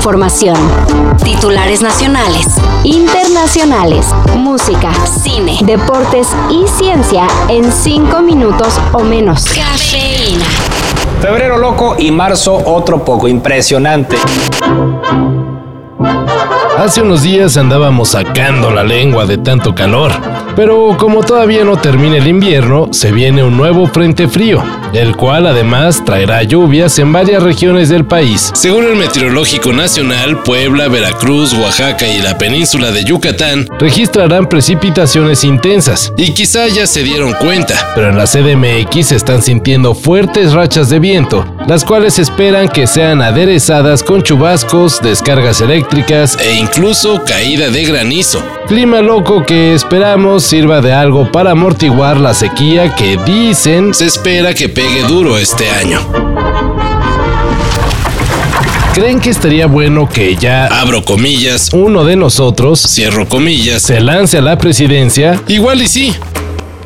información. Titulares nacionales, internacionales, música, cine, deportes y ciencia en cinco minutos o menos. Cafeína. Febrero loco y marzo otro poco impresionante. Hace unos días andábamos sacando la lengua de tanto calor, pero como todavía no termina el invierno, se viene un nuevo frente frío, el cual además traerá lluvias en varias regiones del país. Según el Meteorológico Nacional, Puebla, Veracruz, Oaxaca y la península de Yucatán registrarán precipitaciones intensas, y quizá ya se dieron cuenta, pero en la CDMX se están sintiendo fuertes rachas de viento, las cuales esperan que sean aderezadas con chubascos, descargas eléctricas e incluso caída de granizo. Clima loco que esperamos sirva de algo para amortiguar la sequía que dicen se espera que pegue duro este año. ¿Creen que estaría bueno que ya, abro comillas, uno de nosotros, cierro comillas, se lance a la presidencia? Igual y sí,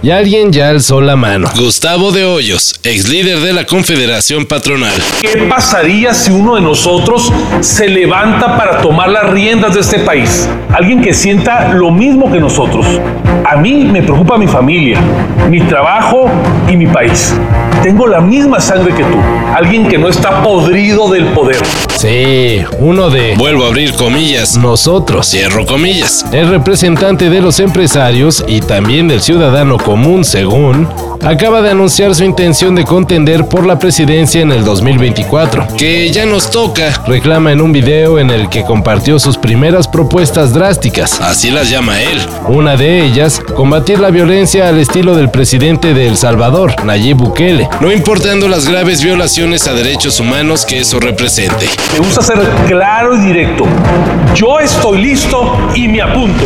y alguien ya alzó la mano. Gustavo de Hoyos, ex líder de la Confederación Patronal. ¿Qué pasaría si uno de nosotros se levanta para tomar las riendas de este país? Alguien que sienta lo mismo que nosotros. A mí me preocupa mi familia, mi trabajo y mi país. Tengo la misma sangre que tú. Alguien que no está podrido del poder. Sí, uno de, vuelvo a abrir comillas, nosotros, cierro comillas, el representante de los empresarios y también del ciudadano común, según, acaba de anunciar su intención de contender por la presidencia en el 2024, que ya nos toca, reclama en un video en el que compartió sus primeras propuestas drásticas, así las llama él. Una de ellas, combatir la violencia al estilo del presidente de El Salvador, Nayib Bukele, no importando las graves violaciones a derechos humanos que eso represente. Me gusta ser claro y directo. Yo estoy listo y me apunto.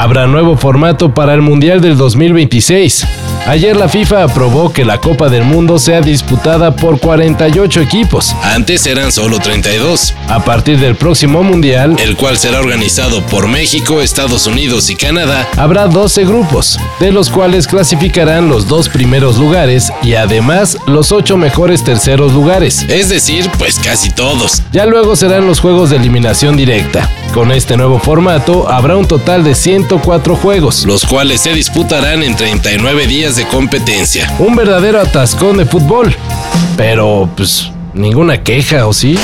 Habrá nuevo formato para el Mundial del 2026. Ayer la FIFA aprobó que la Copa del Mundo sea disputada por 48 equipos. Antes eran solo 32. A partir del próximo Mundial, el cual será organizado por México, Estados Unidos y Canadá, habrá 12 grupos, de los cuales clasificarán los dos primeros lugares y además los 8 mejores terceros lugares. Es decir, pues casi todos. Ya luego serán los juegos de eliminación directa. Con este nuevo formato habrá un total de 104 juegos, los cuales se disputarán en 39 días de competencia. Un verdadero atascón de fútbol. Pero, pues, ninguna queja, ¿o sí?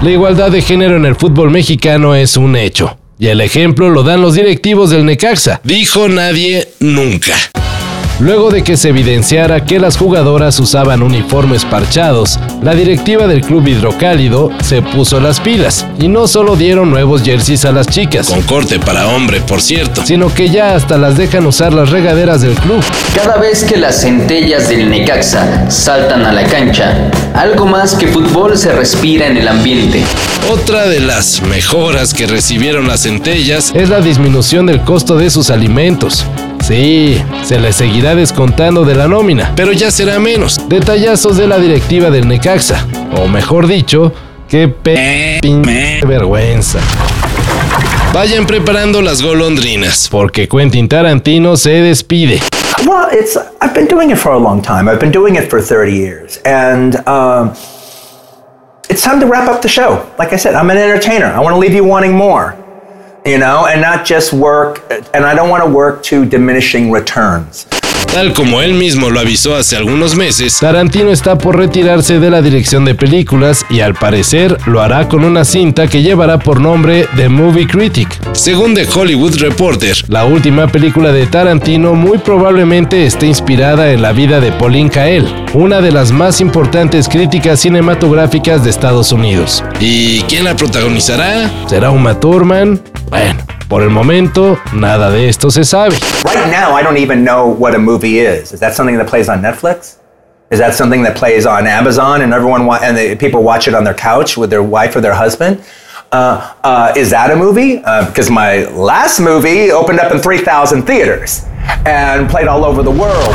La igualdad de género en el fútbol mexicano es un hecho. Y el ejemplo lo dan los directivos del Necaxa. Dijo nadie nunca. Luego de que se evidenciara que las jugadoras usaban uniformes parchados, la directiva del club hidrocálido se puso las pilas y no solo dieron nuevos jerseys a las chicas, con corte para hombre por cierto, sino que ya hasta las dejan usar las regaderas del club. Cada vez que las centellas del Necaxa saltan a la cancha, algo más que fútbol se respira en el ambiente. Otra de las mejoras que recibieron las centellas es la disminución del costo de sus alimentos. Sí, se les seguirá descontando de la nómina, pero ya será menos. Detallazos de la directiva del Necaxa, o mejor dicho, qué pe vergüenza. Vayan preparando las golondrinas, porque Quentin Tarantino se despide. Well, it's I've been doing it for a long time. I've been doing it for 30 years, and um, it's time to wrap up the show. Like I said, I'm an entertainer. I want to leave you wanting more. You know, and not just work, and I don't want to work to diminishing returns. Tal como él mismo lo avisó hace algunos meses, Tarantino está por retirarse de la dirección de películas y al parecer lo hará con una cinta que llevará por nombre The Movie Critic. Según The Hollywood Reporter, la última película de Tarantino muy probablemente esté inspirada en la vida de Pauline Kael, una de las más importantes críticas cinematográficas de Estados Unidos. ¿Y quién la protagonizará? ¿Será Uma Thurman? Bueno, por el momento, nada de esto se sabe. Right now, I don't even know what a movie is. Is that something that plays on Netflix? Is that something that plays on Amazon and everyone wa- and the, people watch it on their couch with their wife or their husband? Uh, uh, is that a movie? Uh, because my last movie opened up in 3,000 theaters and played all over the world.